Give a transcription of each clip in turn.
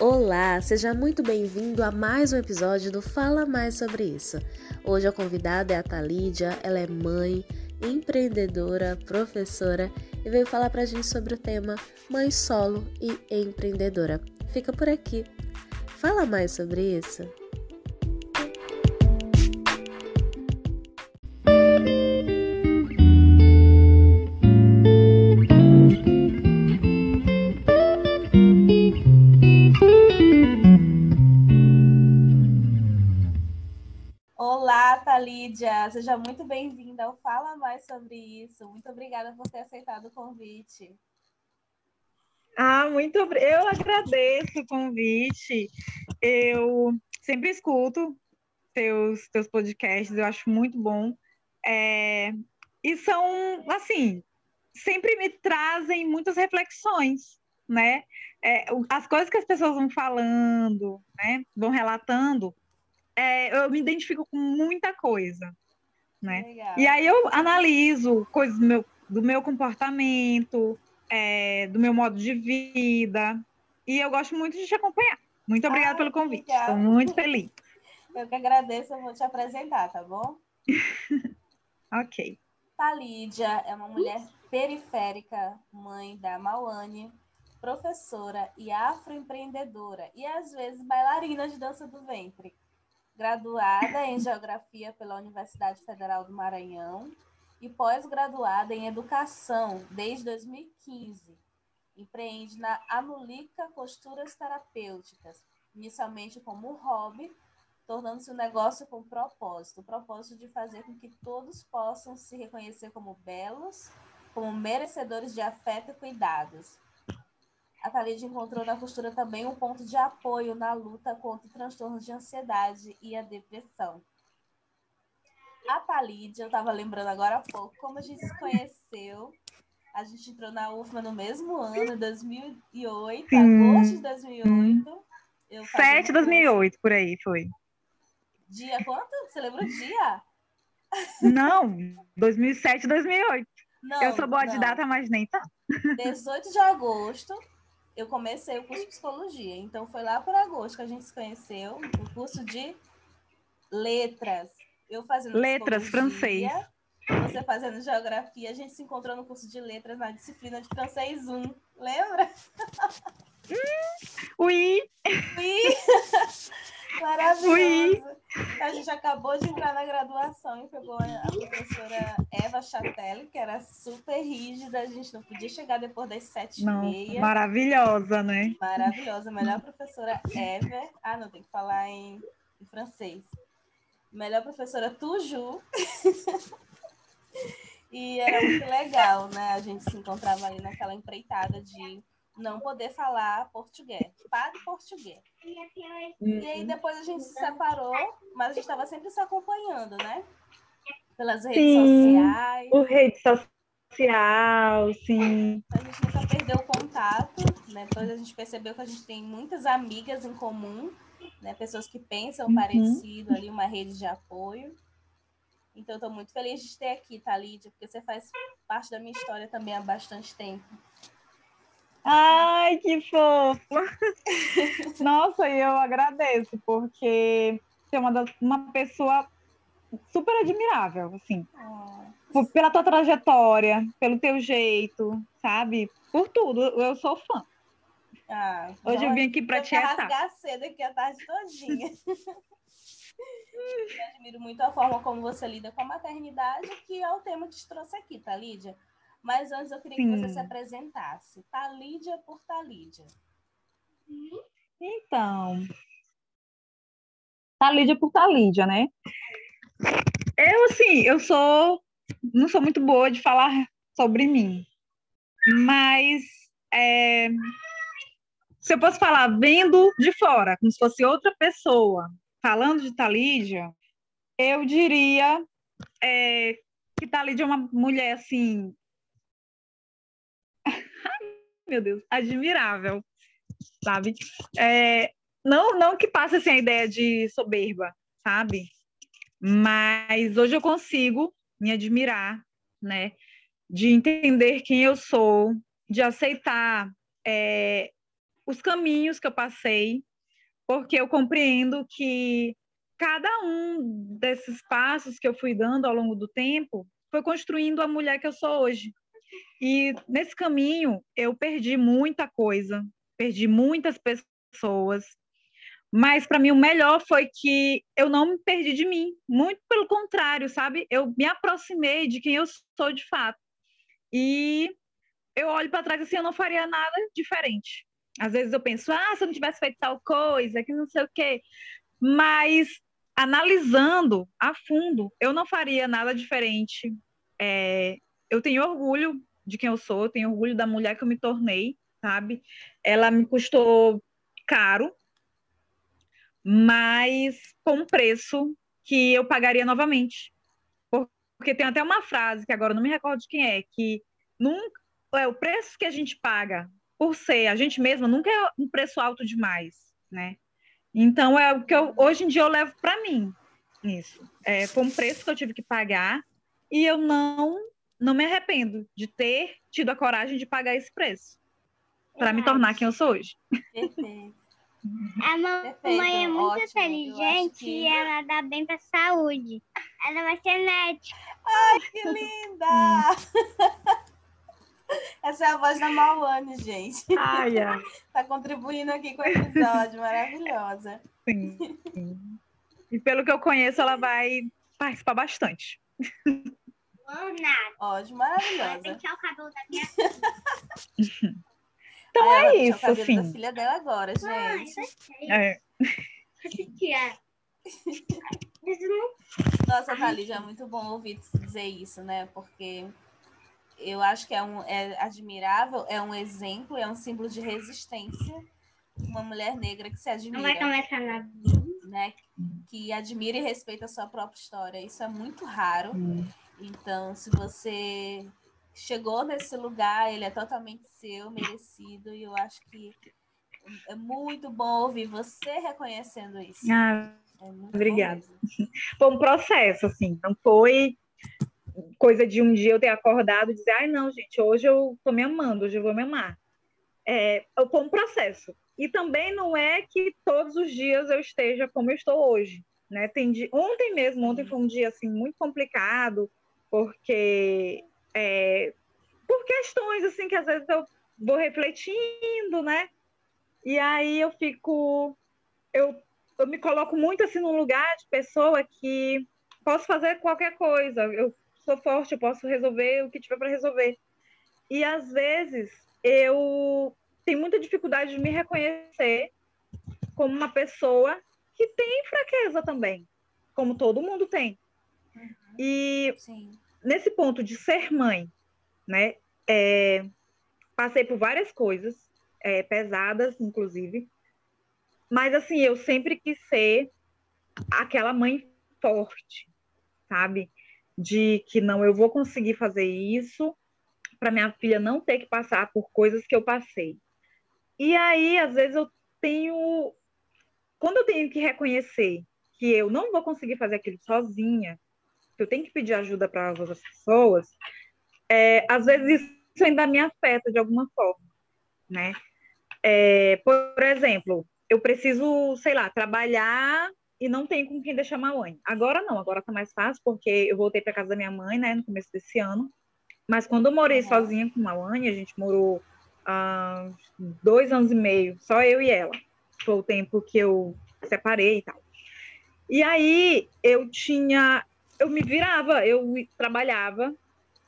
Olá, seja muito bem-vindo a mais um episódio do Fala Mais Sobre Isso. Hoje a convidada é a Talídia, ela é mãe, empreendedora, professora e veio falar pra gente sobre o tema Mãe Solo e Empreendedora. Fica por aqui. Fala mais sobre isso. Lídia, seja muito bem-vinda ao Fala Mais Sobre Isso. Muito obrigada por ter aceitado o convite. Ah, muito eu agradeço o convite. Eu sempre escuto teus, teus podcasts, eu acho muito bom. É, e são, assim, sempre me trazem muitas reflexões, né? É, as coisas que as pessoas vão falando, né? Vão relatando, é, eu me identifico com muita coisa, né? Legal. E aí eu analiso coisas do meu, do meu comportamento, é, do meu modo de vida, e eu gosto muito de te acompanhar. Muito obrigada ah, pelo convite, estou muito feliz. Eu que agradeço, eu vou te apresentar, tá bom? ok. Talídia é uma mulher periférica, mãe da Mauane, professora e afroempreendedora, e às vezes bailarina de dança do ventre graduada em Geografia pela Universidade Federal do Maranhão e pós-graduada em Educação desde 2015. Empreende na Anulica Costuras Terapêuticas, inicialmente como hobby, tornando-se um negócio com propósito, o propósito de fazer com que todos possam se reconhecer como belos, como merecedores de afeto e cuidados, a Thalide encontrou na costura também um ponto de apoio na luta contra transtornos de ansiedade e a depressão. A Thalide, eu estava lembrando agora há pouco, como a gente se conheceu. A gente entrou na UFMA no mesmo ano, 2008, Sim. agosto de 2008. Eu 7 de 2008, por aí foi. Dia quanto? Você lembra o dia? Não, 2007, 2008. Não, eu sou boa não. de data, mas nem tá. 18 de agosto eu comecei o curso de psicologia. Então foi lá por agosto que a gente se conheceu, o curso de letras. Eu fazendo letras francês. Você fazendo geografia, a gente se encontrou no curso de letras na disciplina de francês 1. Lembra? Hum, oui. Oui. Maravilhoso. A gente acabou de entrar na graduação e pegou a professora Eva Chatelli, que era super rígida, a gente não podia chegar depois das sete não, e meia. Maravilhosa, né? Maravilhosa, melhor professora ever. Ah, não, tem que falar em, em francês. Melhor professora Tuju. e era muito legal, né? A gente se encontrava ali naquela empreitada de não poder falar português. Fale português. Uhum. E aí depois a gente se separou, mas a gente estava sempre se acompanhando, né? Pelas redes sim, sociais. Por rede social, sim. A gente nunca perdeu o contato, né? Depois a gente percebeu que a gente tem muitas amigas em comum, né? Pessoas que pensam uhum. parecido ali, uma rede de apoio. Então, estou muito feliz de ter aqui, Thalídia, porque você faz parte da minha história também há bastante tempo. Ai, que fofo! Nossa, eu agradeço, porque você é uma, uma pessoa super admirável, assim. Oh. Pela tua trajetória, pelo teu jeito, sabe? Por tudo, eu sou fã. Ah, Hoje eu vim aqui para te rasgar cedo aqui a tarde todinha. eu admiro muito a forma como você lida com a maternidade, que é o tema que te trouxe aqui, tá, Lídia? Mas antes eu queria Sim. que você se apresentasse. Talídia por Talídia. Então, Talídia por Talídia, né? Eu, assim, eu sou... Não sou muito boa de falar sobre mim. Mas... É, se eu posso falar vendo de fora, como se fosse outra pessoa, falando de Talídia, eu diria é, que Talídia é uma mulher, assim, meu Deus, admirável, sabe? É, não, não que passe assim, a ideia de soberba, sabe? Mas hoje eu consigo me admirar, né? De entender quem eu sou, de aceitar é, os caminhos que eu passei, porque eu compreendo que cada um desses passos que eu fui dando ao longo do tempo foi construindo a mulher que eu sou hoje. E nesse caminho eu perdi muita coisa, perdi muitas pessoas, mas para mim o melhor foi que eu não me perdi de mim, muito pelo contrário, sabe? Eu me aproximei de quem eu sou de fato. E eu olho para trás assim, eu não faria nada diferente. Às vezes eu penso, ah, se eu não tivesse feito tal coisa, que não sei o quê. Mas analisando a fundo, eu não faria nada diferente. É, eu tenho orgulho de quem eu sou, eu tenho orgulho da mulher que eu me tornei, sabe? Ela me custou caro, mas com um preço que eu pagaria novamente. Porque tem até uma frase que agora não me recordo de quem é, que nunca é o preço que a gente paga por ser a gente mesma nunca é um preço alto demais, né? Então é o que eu, hoje em dia eu levo para mim isso. É, foi um preço que eu tive que pagar e eu não não me arrependo de ter tido a coragem de pagar esse preço para me tornar quem eu sou hoje. Perfeito. A mamãe é muito Ótimo. inteligente que... e ela dá bem para saúde. Ela vai ser médica. Ai, que linda! Essa é a voz da Maluane, gente. Ai, ai. tá contribuindo aqui com o episódio, maravilhosa. Sim, sim. E pelo que eu conheço, ela vai participar bastante. Ótimo, maravilhosa. Vou pentear o cabelo da minha filha. Então é isso, o assim. da filha dela agora, gente. é. Nossa, Thalija, é muito bom ouvir dizer isso, né? Porque eu acho que é, um, é admirável, é um exemplo, é um símbolo de resistência. Uma mulher negra que se admira. Não vai começar nada. Né? Que admira e respeita a sua própria história. Isso é muito raro. Hum. Então, se você chegou nesse lugar, ele é totalmente seu, merecido, e eu acho que é muito bom ouvir você reconhecendo isso. Ah, é obrigada. Foi um processo, assim, não foi coisa de um dia eu ter acordado e dizer, ai, não, gente, hoje eu tô me amando, hoje eu vou me amar. É, foi um processo. E também não é que todos os dias eu esteja como eu estou hoje. Né? Tem ontem mesmo, ontem foi um dia assim muito complicado, porque é, por questões assim que às vezes eu vou refletindo, né? E aí eu fico, eu, eu me coloco muito assim num lugar de pessoa que posso fazer qualquer coisa. Eu sou forte, eu posso resolver o que tiver para resolver. E às vezes eu tenho muita dificuldade de me reconhecer como uma pessoa que tem fraqueza também, como todo mundo tem. E Sim. nesse ponto de ser mãe, né, é, passei por várias coisas, é, pesadas, inclusive, mas assim, eu sempre quis ser aquela mãe forte, sabe? de que não, eu vou conseguir fazer isso para minha filha não ter que passar por coisas que eu passei. E aí, às vezes, eu tenho. Quando eu tenho que reconhecer que eu não vou conseguir fazer aquilo sozinha, eu tenho que pedir ajuda para as outras pessoas, é, às vezes isso ainda me afeta de alguma forma, né? É, por exemplo, eu preciso, sei lá, trabalhar e não tenho com quem deixar minha mãe. Agora não, agora tá mais fácil, porque eu voltei para casa da minha mãe, né, no começo desse ano. Mas quando eu morei uhum. sozinha com a mãe, a gente morou há dois anos e meio, só eu e ela. Foi o tempo que eu separei e tal. E aí eu tinha, eu me virava, eu trabalhava,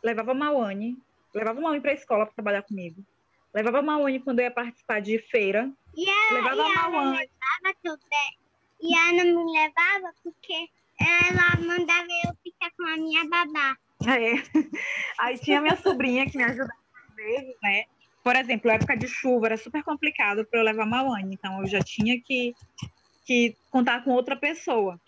levava a Mauane, levava a Mauane para a escola para trabalhar comigo. Levava a Mauane quando eu ia participar de feira. E ela, levava e a Mauane. Levava também e a Ana me levava porque ela mandava eu ficar com a minha babá. É. Aí tinha minha sobrinha que me ajudava às vezes, né? Por exemplo, época de chuva era super complicado para eu levar a Mawane, então eu já tinha que, que contar com outra pessoa.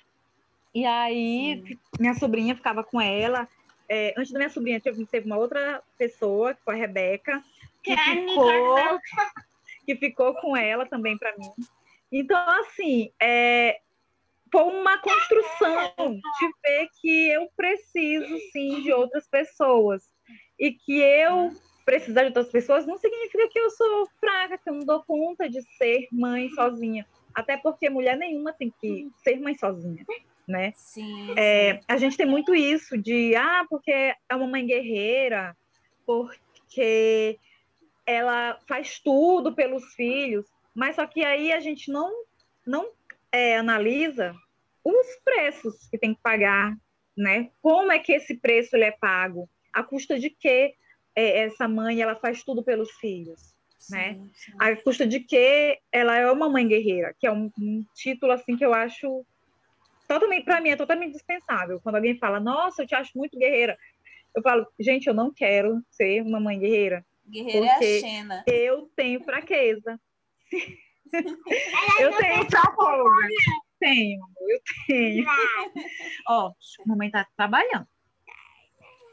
E aí Sim. minha sobrinha ficava com ela. É, antes da minha sobrinha teve, teve uma outra pessoa, que foi a Rebeca, que, que ficou, que ficou com ela também para mim. Então, assim, é, foi uma construção de ver que eu preciso, sim, de outras pessoas. E que eu precisar de outras pessoas não significa que eu sou fraca, que eu não dou conta de ser mãe sozinha. Até porque mulher nenhuma tem que ser mãe sozinha, né? Sim. É, a gente tem muito isso de, ah, porque é uma mãe guerreira, porque ela faz tudo pelos filhos, mas só que aí a gente não, não é, analisa os preços que tem que pagar, né? Como é que esse preço ele é pago? A custa de que é, essa mãe ela faz tudo pelos filhos, sim, né? sim. A custa de que ela é uma mãe guerreira, que é um, um título assim que eu acho totalmente para mim é totalmente dispensável. Quando alguém fala, nossa, eu te acho muito guerreira, eu falo, gente, eu não quero ser uma mãe guerreira. Guerreira porque é a Xena. Eu tenho fraqueza. eu tenho fraqueza. Tenho, eu tenho. Ó, a mamãe tá trabalhando.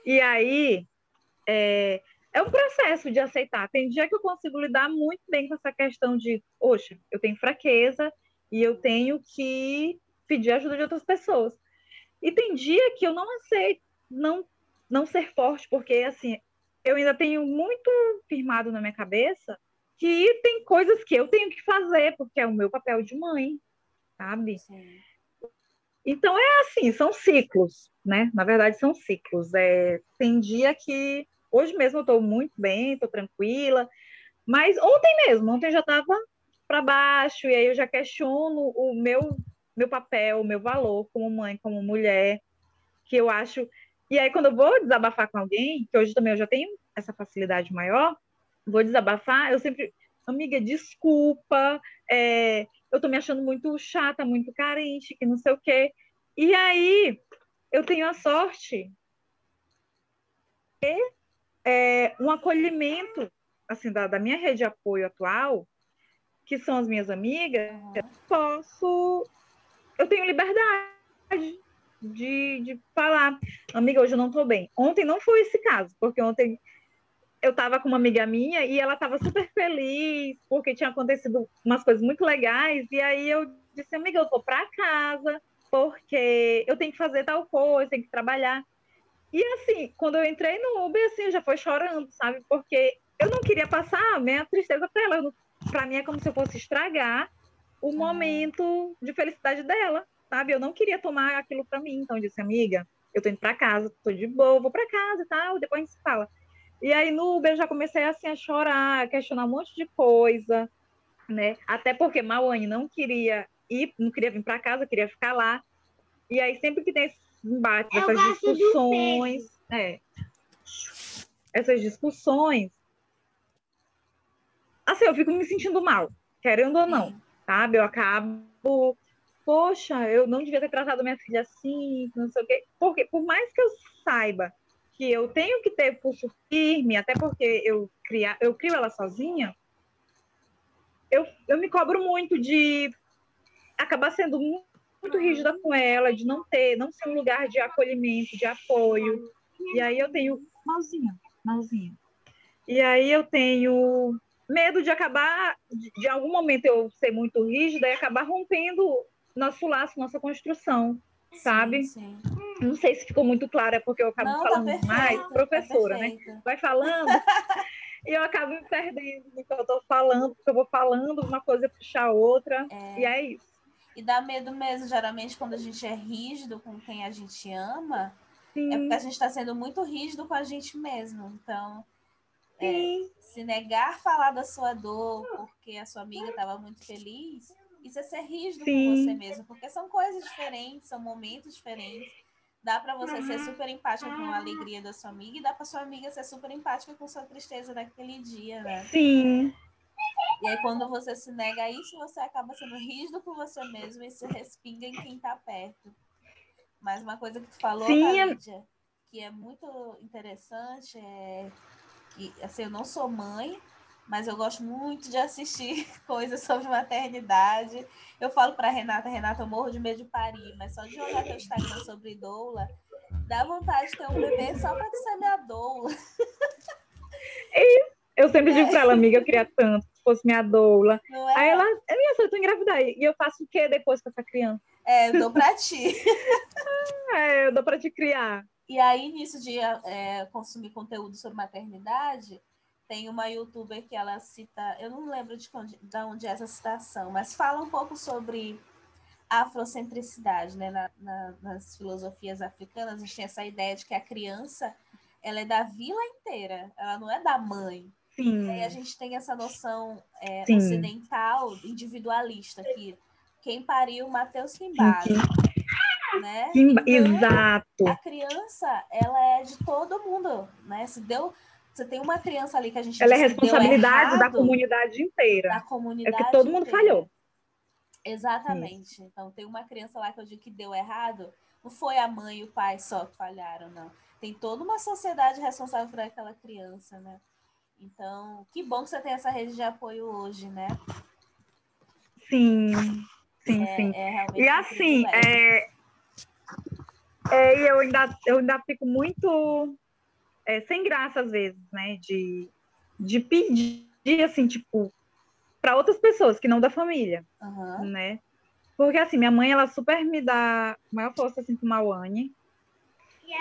E aí, é, é um processo de aceitar. Tem dia que eu consigo lidar muito bem com essa questão de, poxa, eu tenho fraqueza e eu tenho que pedir ajuda de outras pessoas. E tem dia que eu não aceito não, não ser forte, porque, assim, eu ainda tenho muito firmado na minha cabeça que tem coisas que eu tenho que fazer, porque é o meu papel de mãe, sabe? Sim. Então é assim, são ciclos, né? Na verdade, são ciclos. É, tem dia que hoje mesmo eu estou muito bem, estou tranquila, mas ontem mesmo, ontem eu já estava para baixo, e aí eu já questiono o meu, meu papel, meu valor como mãe, como mulher, que eu acho. E aí, quando eu vou desabafar com alguém, que hoje também eu já tenho essa facilidade maior, vou desabafar, eu sempre, amiga, desculpa, é, eu tô me achando muito chata, muito carente, que não sei o quê. E aí, eu tenho a sorte de é, um acolhimento, assim, da, da minha rede de apoio atual, que são as minhas amigas, eu posso... Eu tenho liberdade de, de falar, amiga, hoje eu não tô bem. Ontem não foi esse caso, porque ontem eu estava com uma amiga minha e ela estava super feliz porque tinha acontecido umas coisas muito legais. E aí eu disse amiga eu tô para casa porque eu tenho que fazer tal coisa tenho que trabalhar. E assim quando eu entrei no Uber assim já foi chorando sabe? Porque eu não queria passar a minha tristeza para ela. Para mim é como se eu fosse estragar o momento de felicidade dela sabe? Eu não queria tomar aquilo para mim. Então eu disse amiga eu tô indo para casa tô de boa vou para casa e tal depois a gente se fala. E aí no Uber eu já comecei assim a chorar, a questionar um monte de coisa, né? Até porque Mauane não queria ir, não queria vir para casa, queria ficar lá. E aí sempre que tem esses embates, Eu essas discussões, é, essas discussões, assim, eu fico me sentindo mal, querendo ou não, Sim. Sabe? Eu acabo, poxa, eu não devia ter tratado minha filha assim, não sei o quê. Porque por mais que eu saiba que eu tenho que ter pulso firme, até porque eu, cria, eu crio ela sozinha, eu, eu me cobro muito de acabar sendo muito, muito rígida com ela, de não ter, não ser um lugar de acolhimento, de apoio. E aí eu tenho malzinha, malzinha. E aí eu tenho medo de acabar, de, de algum momento eu ser muito rígida e acabar rompendo nosso laço, nossa construção, sabe? Sim, sim. Não sei se ficou muito claro, é porque eu acabo Não, tá falando perfeito, demais, tá professora, né? perfeito. Vai falando e eu acabo me perdendo no que eu tô falando, porque eu vou falando uma coisa puxar a outra, e é isso. E dá medo mesmo, geralmente, quando a gente é rígido com quem a gente ama, é Sim, porque a gente está sendo muito rígido com a gente mesmo. Então, é, se negar falar da sua dor porque a sua amiga estava muito feliz, isso é ser rígido com Sim. você mesmo, porque são coisas diferentes, são momentos diferentes. Dá para você ser super empática com a alegria da sua amiga e dá para sua amiga ser super empática com sua tristeza naquele dia, né? sim, E aí, quando você se nega a isso, você acaba sendo rígido com você mesmo e isso respinga em quem tá perto. Mas uma coisa que tu falou, é- Lídia, que é muito interessante é que, assim, eu não sou mãe, mas eu gosto muito de assistir coisas sobre maternidade. Eu falo pra Renata, Renata, eu morro de medo de parir, mas só de olhar teu Instagram sobre doula, dá vontade de ter um bebê só tu ser minha doula. eu sempre digo pra ela, amiga, eu queria tanto, se fosse minha doula. É? Aí ela, é minha eu tô engravidar, e eu faço o quê depois com essa criança? É, eu dou pra ti. É, eu dou pra te criar. E aí, nisso de é, consumir conteúdo sobre maternidade, tem uma youtuber que ela cita, eu não lembro de onde, de onde é essa citação, mas fala um pouco sobre afrocentricidade, né? Na, na, nas filosofias africanas, a gente tem essa ideia de que a criança ela é da vila inteira, ela não é da mãe. Sim. E aí a gente tem essa noção é, Sim. ocidental, individualista, que quem pariu, Mateus Kimbali, né? Kimba- Então, Exato. a criança, ela é de todo mundo, né? Se deu, você tem uma criança ali que a gente Ela é que responsabilidade da errado, comunidade inteira. da É comunidade porque todo mundo inteira. falhou. Exatamente. Então, tem uma criança lá que eu digo que deu errado, não foi a mãe e o pai só que falharam, não. Tem toda uma sociedade responsável por aquela criança, né? Então, que bom que você tem essa rede de apoio hoje, né? Sim, sim, É, sim. é E assim, é, é, e eu, ainda, eu ainda fico muito é, sem graça às vezes, né? De, de pedir, assim, tipo, para outras pessoas que não da família, Aham. né? Porque assim, minha mãe, ela super me dá maior força assim pro Mauane.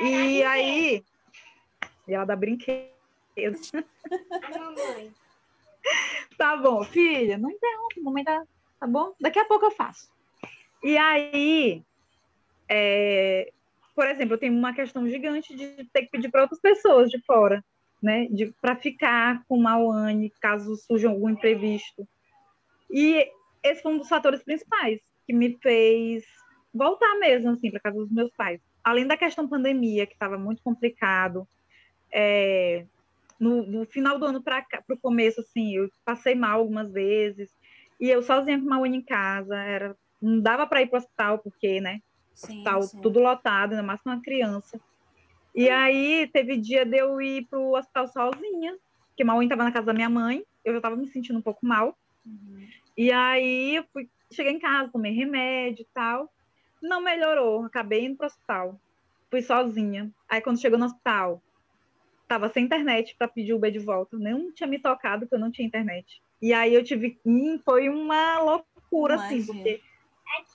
E aí, e ela dá brinquedos. A mamãe. Tá bom, filha, não interrompe, mamãe tá, tá bom? Daqui a pouco eu faço. E aí, é, por exemplo, eu tenho uma questão gigante de ter que pedir para outras pessoas de fora, né? Para ficar com Mauane, caso surja algum imprevisto. E esse foi um dos fatores principais que me fez voltar mesmo, assim, para casa dos meus pais. Além da questão pandemia, que estava muito complicado, é, no, no final do ano para o começo, assim, eu passei mal algumas vezes, e eu sozinha com uma unha em casa, era, não dava para ir para o hospital, porque, né, Sim, hospital sim. tudo lotado, ainda mais com uma criança. E aí teve dia de eu ir para o hospital sozinha, porque unha estava na casa da minha mãe, eu já estava me sentindo um pouco mal, Uhum. e aí eu fui, cheguei em casa, tomei remédio e tal. Não melhorou, acabei indo pro hospital. Fui sozinha. Aí quando chegou no hospital, tava sem internet para pedir o Uber de volta. Nem tinha me tocado porque eu não tinha internet. E aí eu tive. Foi uma loucura, assim, Imagino. porque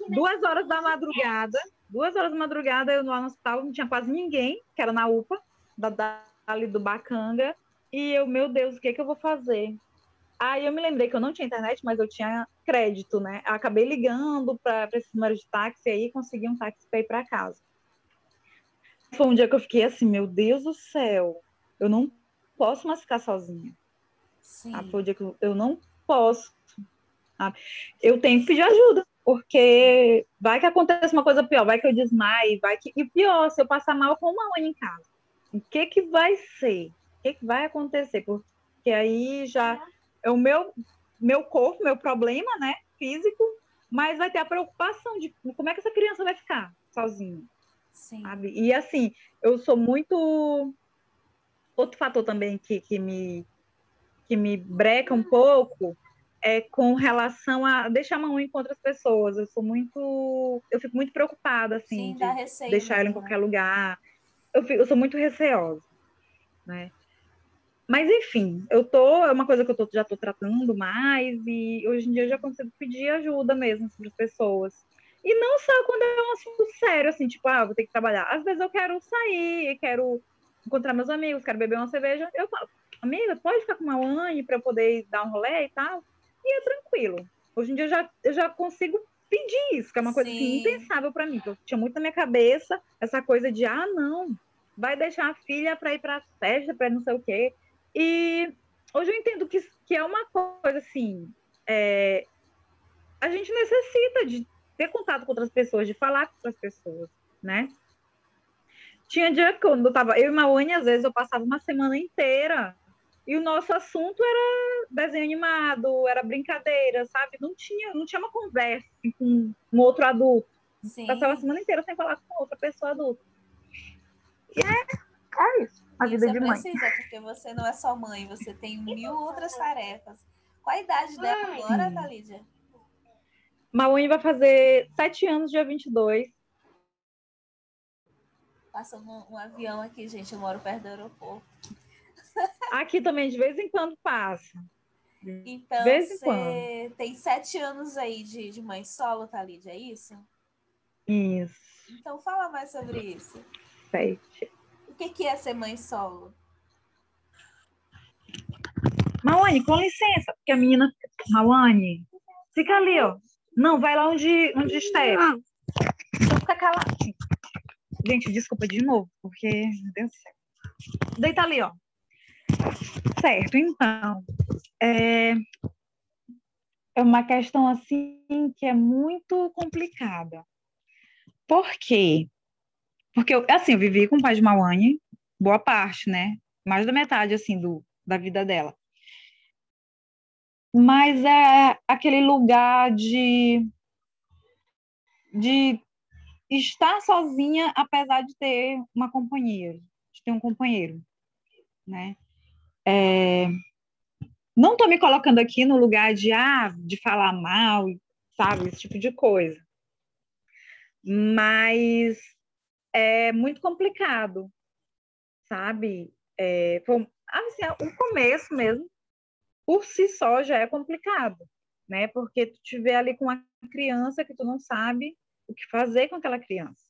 duas horas da madrugada, duas horas da madrugada, eu lá no hospital, não tinha quase ninguém, que era na UPA, da, da- ali do Bacanga. E eu, meu Deus, o que, que eu vou fazer? Aí eu me lembrei que eu não tinha internet, mas eu tinha crédito, né? Eu acabei ligando para esse número de táxi aí consegui um táxi para ir para casa. Foi um dia que eu fiquei assim, meu Deus do céu, eu não posso mais ficar sozinha. Sim. Tá? Foi o dia que eu- eu não posso. sabe? Eu tenho que pedir ajuda, porque vai que acontece uma coisa pior, vai que eu desmaie, vai que. E pior, se eu passar mal com uma unha em casa, o que que vai ser? O que que vai acontecer? Porque aí já é o meu, meu corpo, meu problema, né? Físico, mas vai ter a preocupação de como é que essa criança vai ficar sozinha Sim. sabe? E assim, eu sou muito. Outro fator também que, que, me, que me breca um pouco é com relação a deixar a em com outras pessoas. Eu sou muito. Eu fico muito preocupada, assim, Sim, de receio. deixar ela em qualquer lugar. Eu, fico- eu sou muito receosa, né? Mas enfim, eu tô, é uma coisa que eu tô- já tô tratando mais e hoje em dia eu já consigo pedir ajuda mesmo para as pessoas. E não só quando é um assunto sério, assim, tipo, ah, vou ter que trabalhar. Às vezes eu quero sair, quero encontrar meus amigos, quero beber uma cerveja. Eu falo, amiga, pode ficar com uma Anne para eu poder dar um rolê e tal? E é tranquilo. Hoje em dia eu já, eu já consigo pedir isso, que é uma coisa assim, Sim. impensável para mim. que Eu tinha muito na minha cabeça essa coisa de, ah, não, vai deixar a filha para ir para festa, para não sei o quê. E hoje eu entendo que, que é uma coisa assim, é, a gente necessita de ter contato com outras pessoas, de falar com outras pessoas, né? Tinha dia que quando eu tava, eu e Maone, às vezes eu passava uma semana inteira e o nosso assunto era desenho animado, era brincadeira, sabe? Não tinha, não tinha uma conversa assim, com um outro adulto. Sim. Passava a semana inteira sem falar com outra pessoa adulta. E é, é isso, a E vida você de mãe. precisa, porque você não é só mãe, você tem mil outras tarefas. Qual a idade dela Mãe. agora. Thalídia? Maone vai fazer sete anos, dia 22. Passando um, um avião aqui, gente. Eu moro perto do aeroporto. Aqui também, de vez em quando, passa. Então, vez em você tem sete anos aí de, de mãe solo, Thalídia, é isso? Isso, Então, fala mais sobre isso. sete. O que, que é ser mãe solo? Mauane, com licença, porque a menina, Mauane, fica ali, ó. Não, vai lá onde, onde estiver. Então fica calado. Gente, desculpa de novo, porque, meu Deus do céu. Deita ali, ó. Certo, então, é, é uma questão assim que é muito complicada. Por quê? Porque, eu, assim, eu vivi com o pai de Mauane boa parte, né? Mais da metade, assim, do, da vida dela. Mas é aquele lugar de, de estar sozinha, apesar de ter uma companheira, de ter um companheiro, né? É, não estou me colocando aqui no lugar de, ah, de falar mal, sabe, esse tipo de coisa. Mas é muito complicado, sabe? É, foi, assim, o começo mesmo, por si só, já é complicado, né? Porque tu vê ali com uma criança que tu não sabe o que fazer com aquela criança,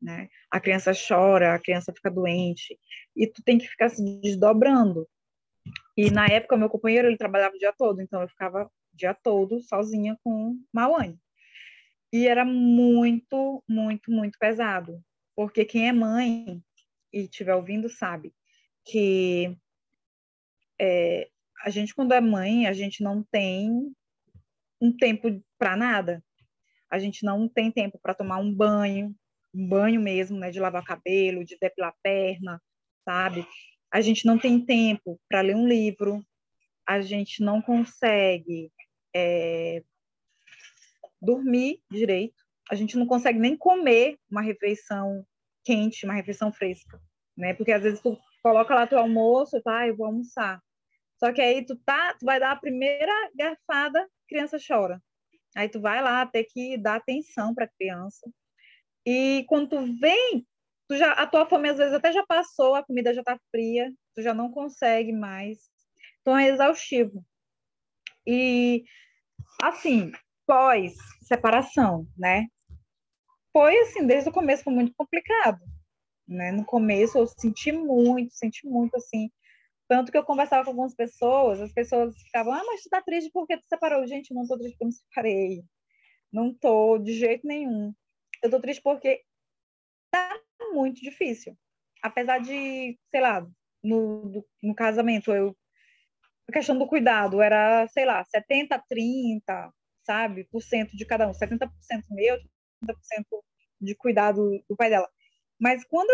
né? A criança chora, a criança fica doente, e tu tem que ficar se desdobrando, e na época, meu companheiro, ele trabalhava o dia todo, então eu ficava o dia todo sozinha com Mauane. E era muito, muito, muito pesado. Porque quem é mãe e estiver ouvindo sabe que é, a gente, quando é mãe, a gente não tem um tempo para nada. A gente não tem tempo para tomar um banho, um banho mesmo, né, de lavar cabelo, de depilar perna, sabe? A gente não tem tempo para ler um livro, a gente não consegue é, dormir direito, a gente não consegue nem comer uma refeição quente, uma refeição fresca, né? Porque às vezes tu coloca lá teu almoço, tá? Eu vou almoçar. Só que aí tu tá, tu vai dar a primeira garfada, criança chora. Aí tu vai lá ter que dar atenção para a criança. E quando tu vem tu já, a tua fome às vezes até já passou, a comida já está fria, tu já não consegue mais. Então é exaustivo. E assim, pós separação, né? Foi assim, desde o começo foi muito complicado, né? No começo eu senti muito, senti muito assim, tanto que eu conversava com algumas pessoas, as pessoas ficavam: "Ah, mas tu tá triste porque tu separou". Gente, não tô triste porque eu me separei. Não tô de jeito nenhum. Eu tô triste porque tá muito difícil. Apesar de, sei lá, no, no casamento, eu, a questão do cuidado era, sei lá, 70, 30, sabe, por cento de cada um, 70% meu, 30% de cuidado do pai dela. Mas quando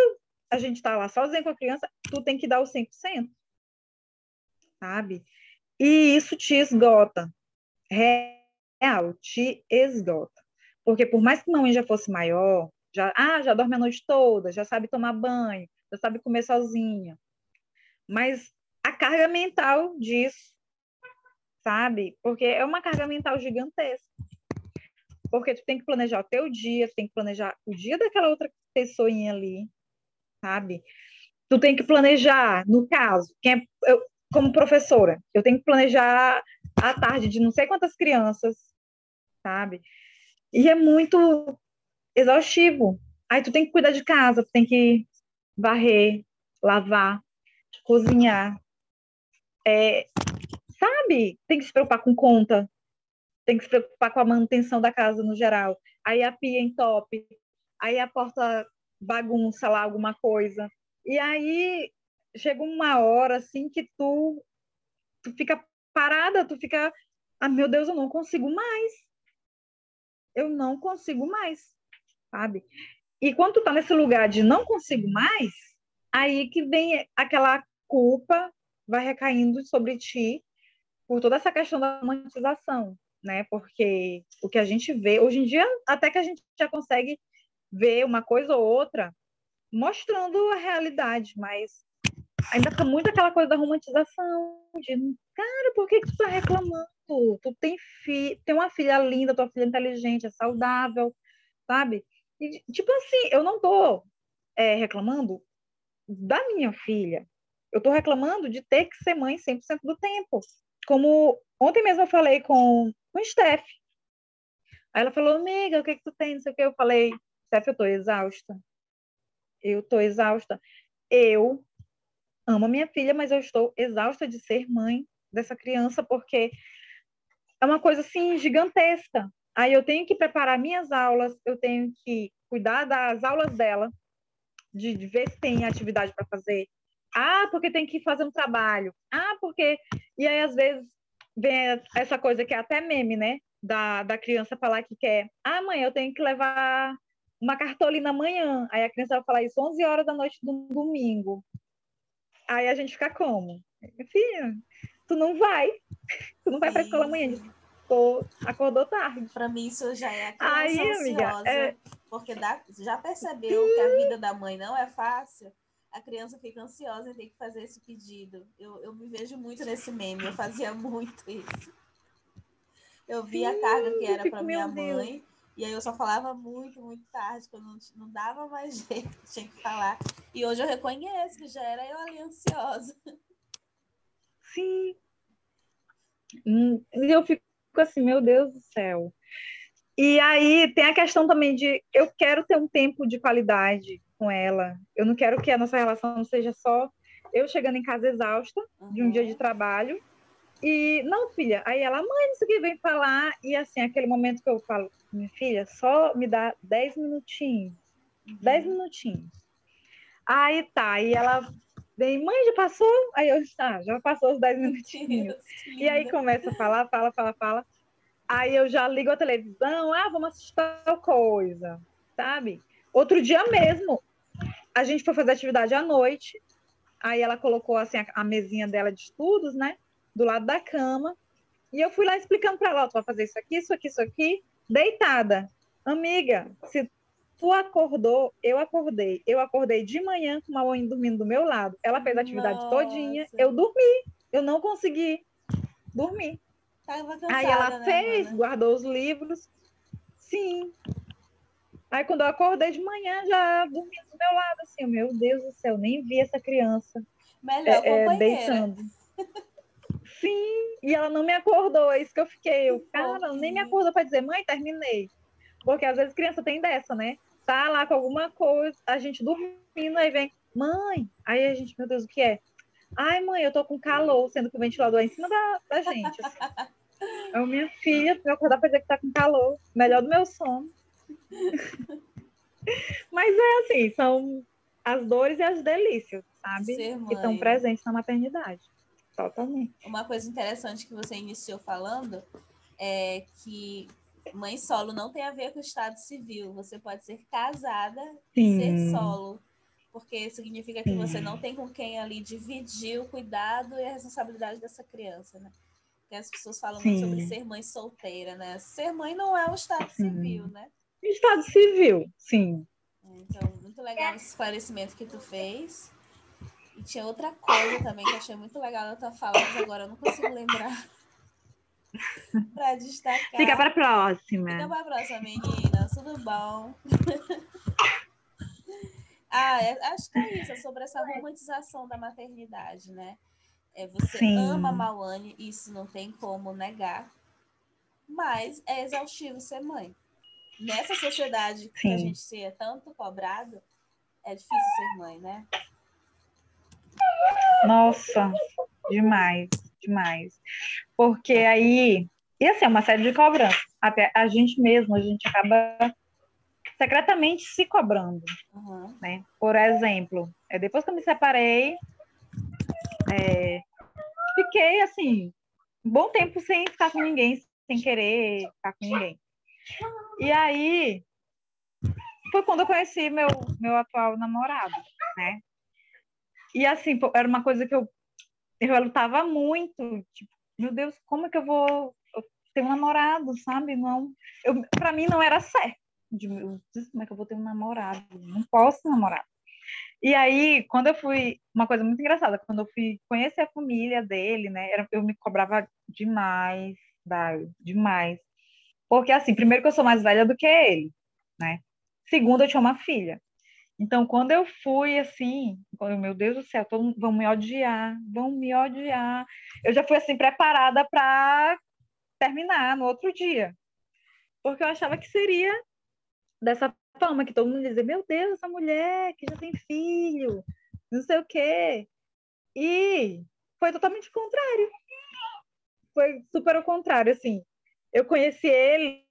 a gente está lá sozinha com a criança, tu tem que dar o 100%, sabe? E isso te esgota. Real, te esgota. Porque por mais que a mãe já fosse maior, já, ah, já dorme a noite toda, já sabe tomar banho, já sabe comer sozinha. Mas a carga mental disso, sabe? Porque é uma carga mental gigantesca. Porque tu tem que planejar o teu dia, tu tem que planejar o dia daquela outra pessoinha ali, sabe? Tu tem que planejar, no caso, quem é, eu, como professora, eu tenho que planejar a tarde de não sei quantas crianças, sabe? E é muito exaustivo. Aí tu tem que cuidar de casa, tu tem que varrer, lavar, cozinhar. É, sabe? Tem que se preocupar com conta, tem que se preocupar com a manutenção da casa no geral. Aí a pia entope, aí a porta bagunça lá alguma coisa. E aí chega uma hora assim que tu, tu fica parada, tu fica, ah, meu Deus, eu não consigo mais. Eu não consigo mais sabe? E quando tu tá nesse lugar de não consigo mais, aí que vem aquela culpa vai recaindo sobre ti por toda essa questão da romantização, né? Porque o que a gente vê hoje em dia, até que a gente já consegue ver uma coisa ou outra mostrando a realidade, mas ainda tá muito aquela coisa da romantização, de cara, por que, que tu tá reclamando? Tu tem, fi tem uma filha linda, tua filha é inteligente, é saudável, sabe? E, tipo assim, eu não tô é, reclamando da minha filha. Eu tô reclamando de ter que ser mãe 100% do tempo. Como ontem mesmo eu falei com, com o Steph. Aí ela falou, amiga, o que que tu tem? Não sei o que. Eu falei, Steph, eu tô exausta. Eu tô exausta. Eu amo a minha filha, mas eu estou exausta de ser mãe dessa criança, porque é uma coisa assim gigantesca. Aí eu tenho que preparar minhas aulas, eu tenho que cuidar das aulas dela, de, de ver se tem atividade para fazer. Ah, porque tem que fazer um trabalho. Ah, porque. E aí, às vezes, vem essa coisa que é até meme, né? Da, da criança falar que quer. Ah, mãe, eu tenho que levar uma cartolina amanhã. Aí a criança vai falar isso 11 horas da noite do domingo. Aí a gente fica como? Filha, tu não vai. Tu não vai para a escola amanhã. Pô, acordou tarde. Para mim isso já é a criança Aí, amiga, é... porque dá, já percebeu que a vida da mãe não é fácil. A criança fica ansiosa e tem que fazer esse pedido. Eu, eu me vejo muito nesse meme, eu fazia muito isso. Eu vi a carga que era para minha mãe e aí eu só falava muito, muito tarde, quando não, não dava mais jeito, tinha que falar. E hoje eu reconheço que já era eu ali ansiosa. Sim. Hum, e eu fico assim, meu Deus do céu. E aí tem a questão também de eu quero ter um tempo de qualidade com ela. Eu não quero que a nossa relação seja só eu chegando em casa exausta uhum. de um dia de trabalho. E não, filha, aí ela, mãe, não sei o que vem falar. E assim, aquele momento que eu falo, minha filha, só me dá 10 minutinhos. 10 uhum. minutinhos. Aí tá, e ela vem, mãe, já passou? Aí eu, tá, já passou os 10 minutinhos. e aí começa a falar, fala, fala, fala. Aí eu já ligo a televisão, ah, vamos assistir tal coisa, sabe? Outro dia mesmo, a gente foi fazer atividade à noite, aí ela colocou assim a, a mesinha dela de estudos, né, do lado da cama, e eu fui lá explicando para ela, tu vai fazer isso aqui, isso aqui, isso aqui, deitada. Amiga, se tu acordou, eu acordei. Eu acordei de manhã com uma mãe dormindo do meu lado. Ela fez a atividade Nossa. todinha. Eu dormi. Eu não consegui dormir. Cansada, Aí ela né, fez, mana? guardou os livros. Sim. Aí quando eu acordei de manhã, já dormindo do meu lado, assim, meu Deus do céu, nem vi essa criança. Melhor é, é, deitando. Sim, e ela não me acordou, é isso que eu fiquei. Eu, cara, nem me acordou para dizer, mãe, terminei. Porque às vezes criança tem dessa, né? Tá lá com alguma coisa, a gente dormindo, aí vem, mãe, aí a gente, meu Deus, o que é? Ai, mãe, eu tô com calor, sendo que o ventilador é em cima da, da gente. Assim. É minha filha, me acordar para dizer que tá com calor, melhor do meu sono. Mas é assim, são as dores e as delícias, sabe? Que estão presentes na maternidade. Totalmente. Uma coisa interessante que você iniciou falando é que mãe solo não tem a ver com o estado civil. Você pode ser casada Sim. e ser solo. Porque significa que Sim. você não tem com quem ali dividir o cuidado e a responsabilidade dessa criança, né? Porque as pessoas falam Sim. muito sobre ser mãe solteira, né? Ser mãe não é o estado civil, né? Estado civil, sim. Então, muito legal esse esclarecimento que tu fez. E tinha outra coisa também que eu achei muito legal na tua fala, mas agora eu não consigo lembrar. Para destacar. Fica para a próxima. Fica para a próxima, meninas. Tudo bom? ah, é, acho que é isso, é sobre essa romantização da maternidade, né? É, você Sim. ama a Mawane, isso não tem como negar, mas é exaustivo ser mãe. Nessa sociedade Sim. que a gente se é tanto cobrado, é difícil ser mãe, né? Nossa, demais, demais. Porque aí, e assim, é uma série de cobranças. Até a gente mesmo, a gente acaba secretamente se cobrando. Uhum. Né? Por exemplo, é, depois que eu me separei, é, fiquei assim, um bom tempo sem ficar com ninguém, sem querer ficar com ninguém. E aí foi quando eu conheci meu, meu atual namorado, né? E assim, era uma coisa que eu, eu lutava muito, tipo, meu Deus, como é que eu vou ter um namorado, sabe? Não, eu, para mim não era certo. De, como é que eu vou ter um namorado? Não posso namorar. E aí, quando eu fui, uma coisa muito engraçada, quando eu fui conhecer a família dele, né, eu me cobrava demais, demais. Porque, assim, primeiro que eu sou mais velha do que ele, né? Segundo, eu tinha uma filha. Então, quando eu fui assim, meu Deus do céu, todo vão me odiar, vão me odiar. Eu já fui assim preparada para terminar no outro dia. Porque eu achava que seria dessa forma que todo mundo dizia: "Meu Deus, essa mulher que já tem filho, não sei o quê". E foi totalmente o contrário. foi super ao contrário, assim. Eu conheci eles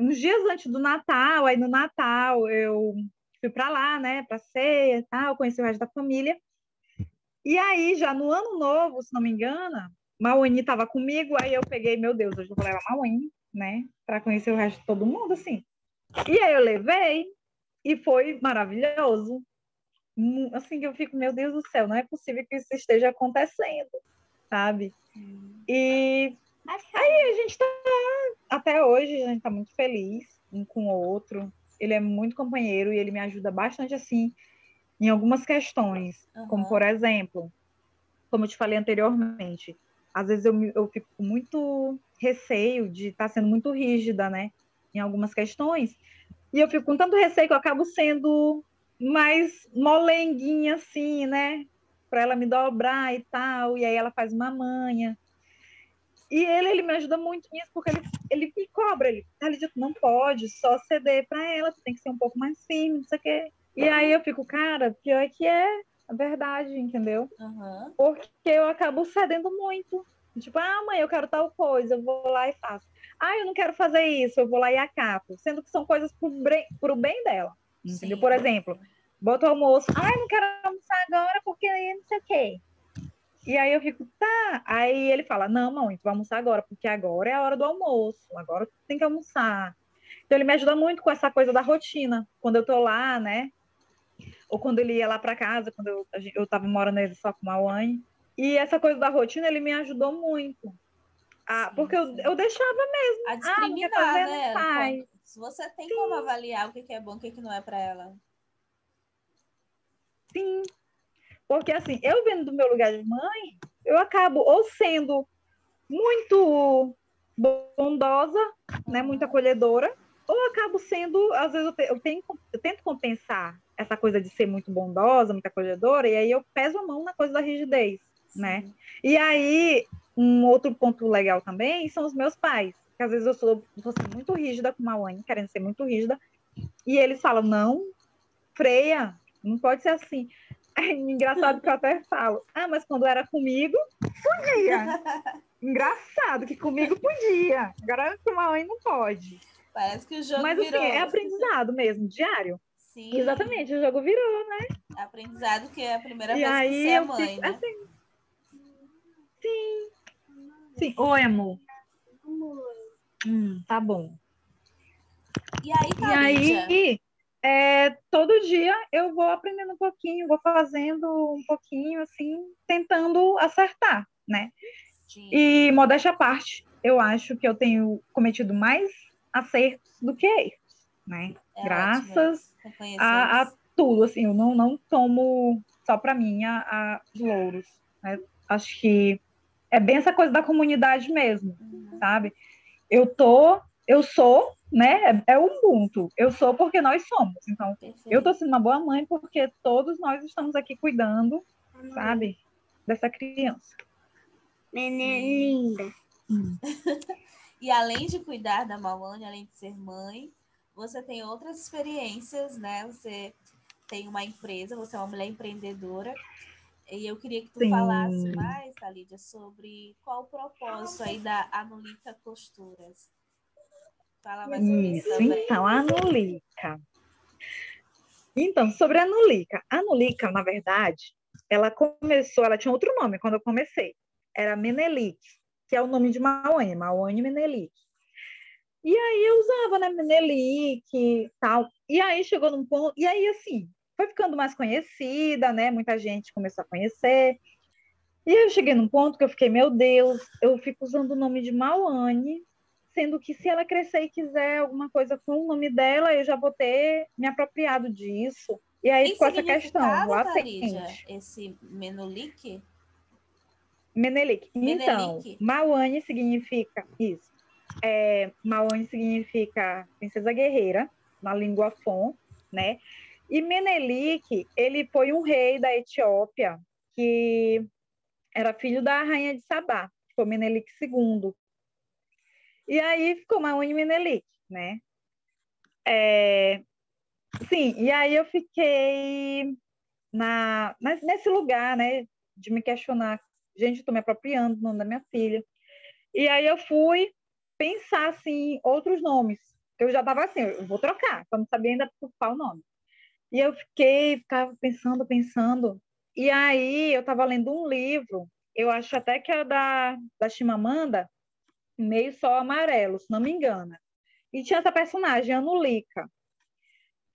uns dias antes do Natal, aí no Natal eu fui para lá, né, para ceia e tal, conheci o resto da família. E aí, já no ano novo, se não me engano, Mauani estava comigo, aí eu peguei, meu Deus, hoje eu vou levar Mauani, né, para conhecer o resto de todo mundo, assim. E aí eu levei, e foi maravilhoso. Assim que eu fico, meu Deus do céu, não é possível que isso esteja acontecendo, sabe? E aí a gente está até hoje a gente está muito feliz um com o outro. Ele é muito companheiro e ele me ajuda bastante assim em algumas questões, uhum. como por exemplo, como eu te falei anteriormente, às vezes eu, eu fico com muito receio de estar tá sendo muito rígida, né, em algumas questões, e eu fico com tanto receio que eu acabo sendo mais molenguinha assim, né, para ela me dobrar e tal, e aí ela faz uma manha. E ele, ele me ajuda muito nisso, porque ele, ele me cobra, ele, Thalita, não pode só ceder para ela, tu tem que ser um pouco mais firme, não sei o quê. E aí eu fico, cara, pior é que é a verdade, entendeu? Uhum. Porque eu acabo cedendo muito. Tipo, ah, mãe, eu quero tal coisa, eu vou lá e faço. Ah, eu não quero fazer isso, eu vou lá e acato. Sendo que são coisas pro bem, pro bem dela. Por exemplo, bota o almoço, ah, eu não quero almoçar agora porque não sei o quê. E aí eu fico, tá. Aí ele fala, não, mãe, tu vai almoçar agora, porque agora é a hora do almoço, agora tu tem que almoçar. Então ele me ajuda muito com essa coisa da rotina. Quando eu tô lá, né? Ou quando ele ia lá para casa, quando eu, eu tava morando aí só com a mãe. E essa coisa da rotina, ele me ajudou muito. Ah, porque eu, eu deixava mesmo. A discriminar, ah, fazer, né? Faz. Se você tem Sim. como avaliar o que é bom, o que não é para ela. Sim. Porque assim, eu vendo do meu lugar de mãe, eu acabo ou sendo muito bondosa, né, muito acolhedora, ou acabo sendo, às vezes eu, te, eu, tenho, eu tento compensar essa coisa de ser muito bondosa, muito acolhedora, e aí eu peso a mão na coisa da rigidez, Sim. né? E aí, um outro ponto legal também são os meus pais, que às vezes eu sou, sou muito rígida com a mãe, querendo ser muito rígida, e eles falam, não, freia, não pode ser assim. É engraçado que eu até falo, ah, mas quando era comigo, podia. Engraçado que comigo podia, agora com a mãe não pode. Parece que o jogo Mas, assim, virou. Mas assim, é aprendizado mesmo, diário. Sim. Exatamente, o jogo virou, né? Aprendizado que é a primeira e vez aí, que você é mãe, fico, né? Assim, sim. Sim. Oi, amor. Hum, tá bom. E aí, tá, E aí, é, todo dia eu vou aprendendo um pouquinho, vou fazendo um pouquinho, assim, tentando acertar, né? Sim. E, modéstia à parte, eu acho que eu tenho cometido mais acertos do que erros, né? É Graças a, a, tudo, assim, eu não, não tomo só para mim a, a, os louros, né? Acho que é bem essa coisa da comunidade mesmo, uhum. sabe? Eu tô, eu sou, né? É, é o Ubuntu. Eu sou porque nós somos. Então, Perfeito. eu tô sendo uma boa mãe porque todos nós estamos aqui cuidando, uhum. sabe? Dessa criança. Neném linda. Hum. E além de cuidar da Malane, além de ser mãe, você tem outras experiências, né? Você tem uma empresa, você é uma mulher empreendedora. E eu queria que tu Sim. falasse mais, Thalídia, sobre qual o propósito aí da Anulica Costuras. Fala mais sobre isso, Então, a Anulica. Então, sobre a Anulica. A Anulica, na verdade, ela começou, ela tinha outro nome quando eu comecei. Era Menelique que é o nome de Mauane, Mauane Menelik. E aí eu usava, né, Menelik e tal. E aí chegou num ponto, e aí assim, foi ficando mais conhecida, né? Muita gente começou a conhecer. E aí eu cheguei num ponto que eu fiquei, meu Deus, eu fico usando o nome de Mauane, sendo que se ela crescer e quiser alguma coisa com o nome dela, eu já vou ter me apropriado disso. E aí ficou essa questão, latente. Esse Menelik? Menelik. Então, Mauane significa isso. É, Mauane significa princesa guerreira, na língua Fon, né? E Menelik, ele foi um rei da Etiópia que era filho da rainha de Sabá, que foi Menelik II. E aí ficou Mauane Menelik, né? É, sim, e aí eu fiquei na, nesse lugar, né, de me questionar gente, estou me apropriando do nome da minha filha. E aí eu fui pensar assim outros nomes. Eu já estava assim, eu vou trocar, só não sabia ainda qual o nome. E eu fiquei, ficava pensando, pensando. E aí eu estava lendo um livro, eu acho até que é da, da Chimamanda, Meio Sol Amarelo, se não me engano. E tinha essa personagem, Anulica.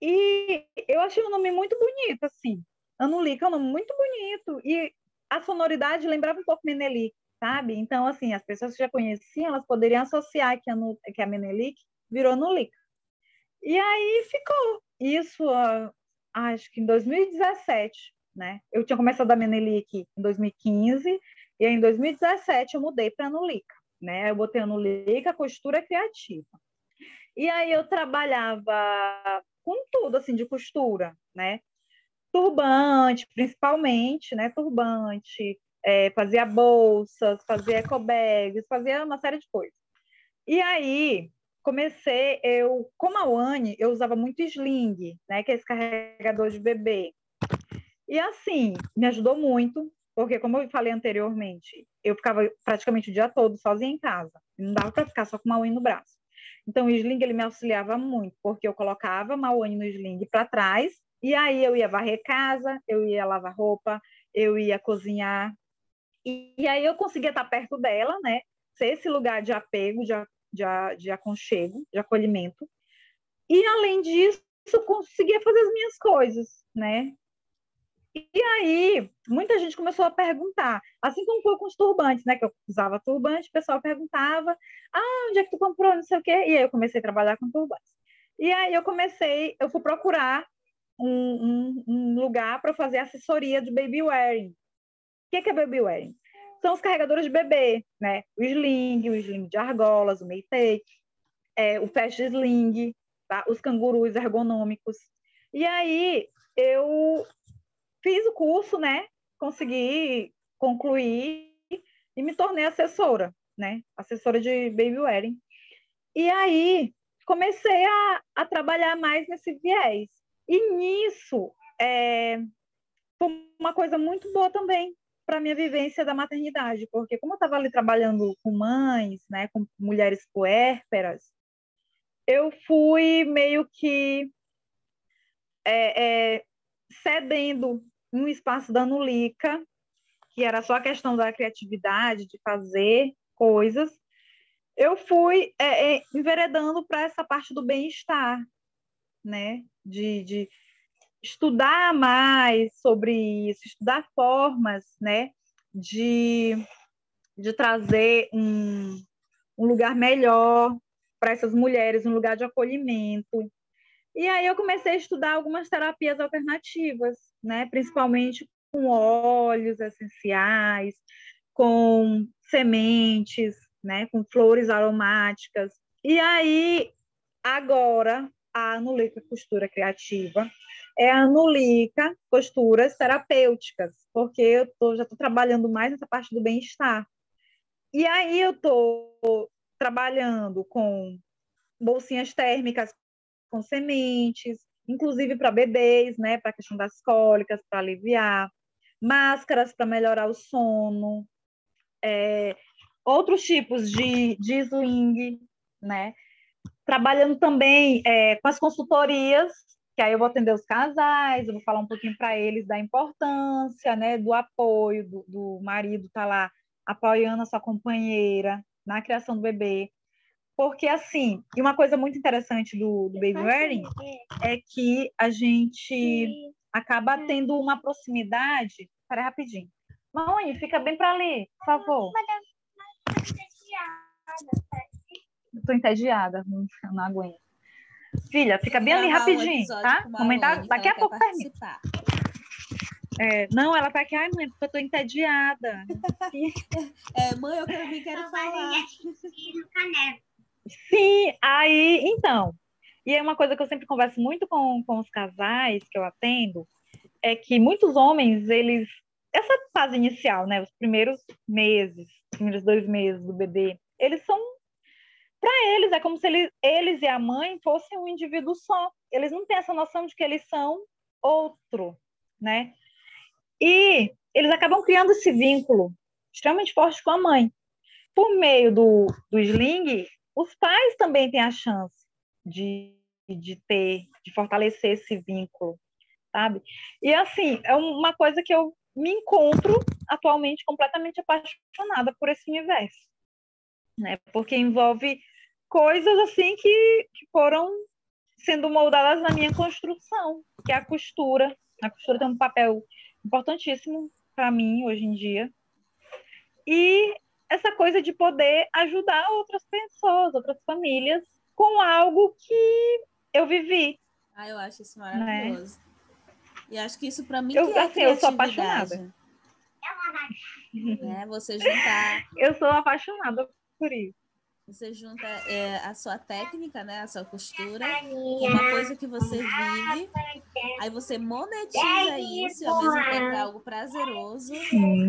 E eu achei o nome muito bonito, assim. Anulica é um nome muito bonito. E a sonoridade lembrava um pouco Menelik, sabe? Então, assim, as pessoas que já conheciam, elas poderiam associar que a, que a Menelik virou Anulica. E aí ficou. Isso, uh, acho que em 2017, né? Eu tinha começado a Menelik em 2015 e em 2017 eu mudei para Anulica, né? Eu botei Anulica costura criativa. E aí eu trabalhava com tudo assim de costura, né? Turbante, principalmente, né? Turbante, é, fazia bolsas, fazia ecobags, fazia uma série de coisas. E aí comecei, eu, como a Wani, eu usava muito sling, né? Que é esse carregador de bebê. E assim, me ajudou muito, porque como eu falei anteriormente, eu ficava praticamente o dia todo sozinha em casa. Não dava para ficar só com uma unha no braço. Então, o sling ele me auxiliava muito, porque eu colocava a Mauane no sling para trás, e aí eu ia varrer casa, eu ia lavar roupa, eu ia cozinhar. E, e aí eu conseguia estar perto dela, né? Ser esse lugar de apego, de, de, de aconchego, de acolhimento. E, além disso, conseguia fazer as minhas coisas, né? E aí, muita gente começou a perguntar, assim como foi com os turbantes, né? Que eu usava turbante, o pessoal perguntava, ah, onde é que tu comprou, não sei o quê. E aí eu comecei a trabalhar com turbantes. E aí eu comecei, eu fui procurar um, um, um lugar para fazer assessoria de baby wearing. O que, que é baby wearing? São os carregadores de bebê, né? O sling, o sling de argolas, o Maytake, é, o fast sling, tá? os cangurus ergonômicos. E aí eu fiz o curso, né? Consegui concluir e me tornei assessora, né? Assessora de baby wearing. E aí comecei a, a trabalhar mais nesse viés. E nisso é, foi uma coisa muito boa também para minha vivência da maternidade, porque como eu estava ali trabalhando com mães, né, com mulheres puérperas, eu fui meio que é, é, cedendo um espaço da Nulica, que era só a questão da criatividade, de fazer coisas, eu fui é, é, enveredando para essa parte do bem-estar, né? De, de estudar mais sobre isso, estudar formas, né? De, de trazer um, um lugar melhor para essas mulheres, um lugar de acolhimento. E aí eu comecei a estudar algumas terapias alternativas, né? principalmente com óleos essenciais, com sementes, né? com flores aromáticas. E aí, agora, a Anulica Costura Criativa é a Anulica Costuras Terapêuticas, porque eu tô, já estou trabalhando mais nessa parte do bem-estar. E aí eu estou trabalhando com bolsinhas térmicas com sementes, inclusive para bebês, né, para a questão das cólicas, para aliviar, máscaras para melhorar o sono, é, outros tipos de, de sling, né, trabalhando também é, com as consultorias, que aí eu vou atender os casais, eu vou falar um pouquinho para eles da importância, né, do apoio do, do marido estar tá lá apoiando a sua companheira na criação do bebê, porque, assim, e uma coisa muito interessante do, do Baby Wearing é que a gente acaba tendo uma proximidade. Espera rapidinho. Mãe, fica bem para ali, por favor. Estou entediada, não, não aguento. Filha, fica bem ali rapidinho, tá? Comentar, daqui a pouco termina. É, não, ela tá aqui, ai, mãe, porque eu tô entediada. é, mãe, eu também quero falar. Sim, aí, então. E é uma coisa que eu sempre converso muito com, com os casais que eu atendo, é que muitos homens, eles. Essa fase inicial, né? Os primeiros meses, os primeiros dois meses do bebê, eles são. Para eles, é como se eles, eles e a mãe fossem um indivíduo só. Eles não têm essa noção de que eles são outro, né? E eles acabam criando esse vínculo extremamente forte com a mãe. Por meio do, do sling, os pais também têm a chance de, de ter, de fortalecer esse vínculo, sabe? E assim, é uma coisa que eu me encontro atualmente completamente apaixonada por esse universo, né? Porque envolve coisas assim que, que foram sendo moldadas na minha construção, que é a costura. A costura tem um papel importantíssimo para mim hoje em dia. E essa coisa de poder ajudar outras pessoas, outras famílias, com algo que eu vivi. Ah, eu acho isso maravilhoso. Né? E acho que isso para mim eu, que é assim, eu sou apaixonada. É, você juntar. Eu sou apaixonada por isso. Você junta é, a sua técnica, né, a sua costura, com uma coisa que você vive, aí você monetiza isso, ao mesmo tempo é algo prazeroso. Sim.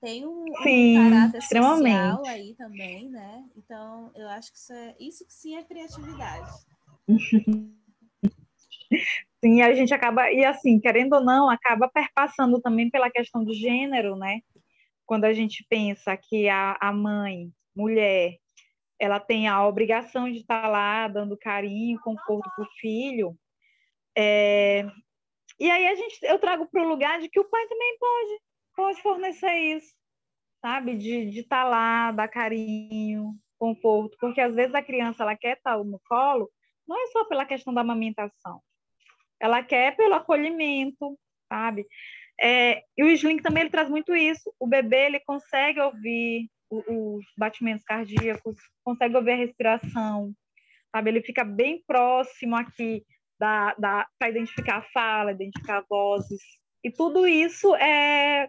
Tem um, sim, um caráter extremamente. social aí também, né? Então, eu acho que isso, é, isso que sim é criatividade. Sim, a gente acaba, e assim, querendo ou não, acaba perpassando também pela questão do gênero, né? Quando a gente pensa que a, a mãe, mulher, ela tem a obrigação de estar lá dando carinho, conforto para o filho. É... E aí a gente, eu trago para o lugar de que o pai também pode, pode fornecer isso, sabe? De, estar lá, dar carinho, conforto, porque às vezes a criança ela quer estar no colo, não é só pela questão da amamentação, ela quer pelo acolhimento, sabe? É, e o Sling também ele traz muito isso. O bebê ele consegue ouvir os batimentos cardíacos, consegue ouvir a respiração, sabe? Ele fica bem próximo aqui da, da para identificar a fala, identificar vozes. E tudo isso é,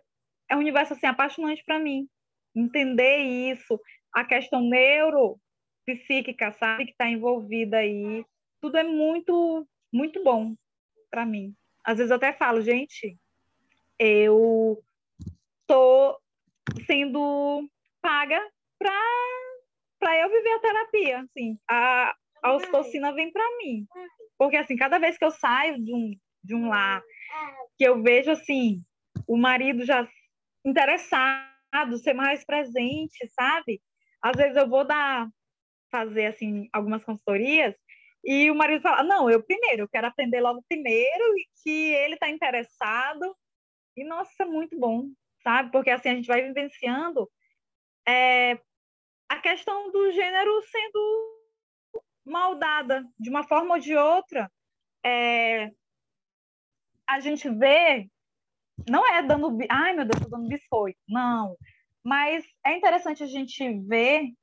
é um universo assim apaixonante para mim. Entender isso, a questão neuropsíquica, sabe, que está envolvida aí, tudo é muito muito bom para mim. Às vezes eu até falo, gente, eu tô sendo paga para eu viver a terapia, assim. A, a ocitocina vem para mim. Porque, assim, cada vez que eu saio de um, de um lar, que eu vejo, assim, o marido já interessado, ser mais presente, sabe? Às vezes eu vou dar, fazer, assim, algumas consultorias e o marido fala, não, eu primeiro, eu quero aprender logo primeiro e que ele está interessado. E, nossa, é muito bom, sabe? Porque, assim, a gente vai vivenciando é, a questão do gênero sendo maldada de uma forma ou de outra. É, a gente vê, não é dando, ai meu Deus, estou dando biscoito, não. Mas é interessante a gente ver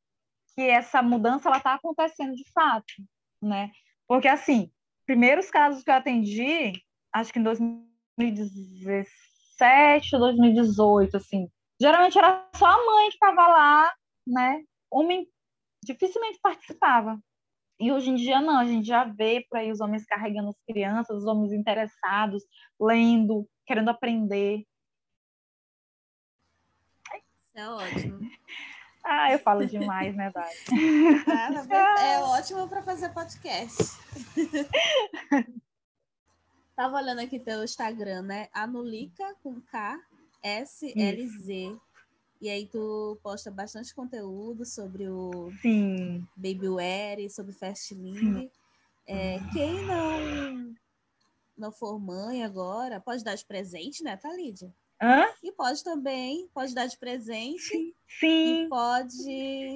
que essa mudança ela está acontecendo de fato, né? Porque assim, primeiros casos que eu atendi, acho que em 2017 ou 2018, assim, Geralmente era só a mãe que estava lá, né? Homem dificilmente participava. E hoje em dia não, a gente já vê por aí os homens carregando as crianças, os homens interessados, lendo, querendo aprender. É ótimo. Ah, eu falo demais, né, Dai? Ah, é ótimo para fazer podcast. Tava olhando aqui pelo Instagram, né? Anulica com K SLZ. E aí tu posta bastante conteúdo sobre o Sim. Babywear, sobre Fastlink. É, quem não não for mãe agora, pode dar de presente, né, Thalídia? Hã? E pode também, pode dar de presente. Sim. E pode.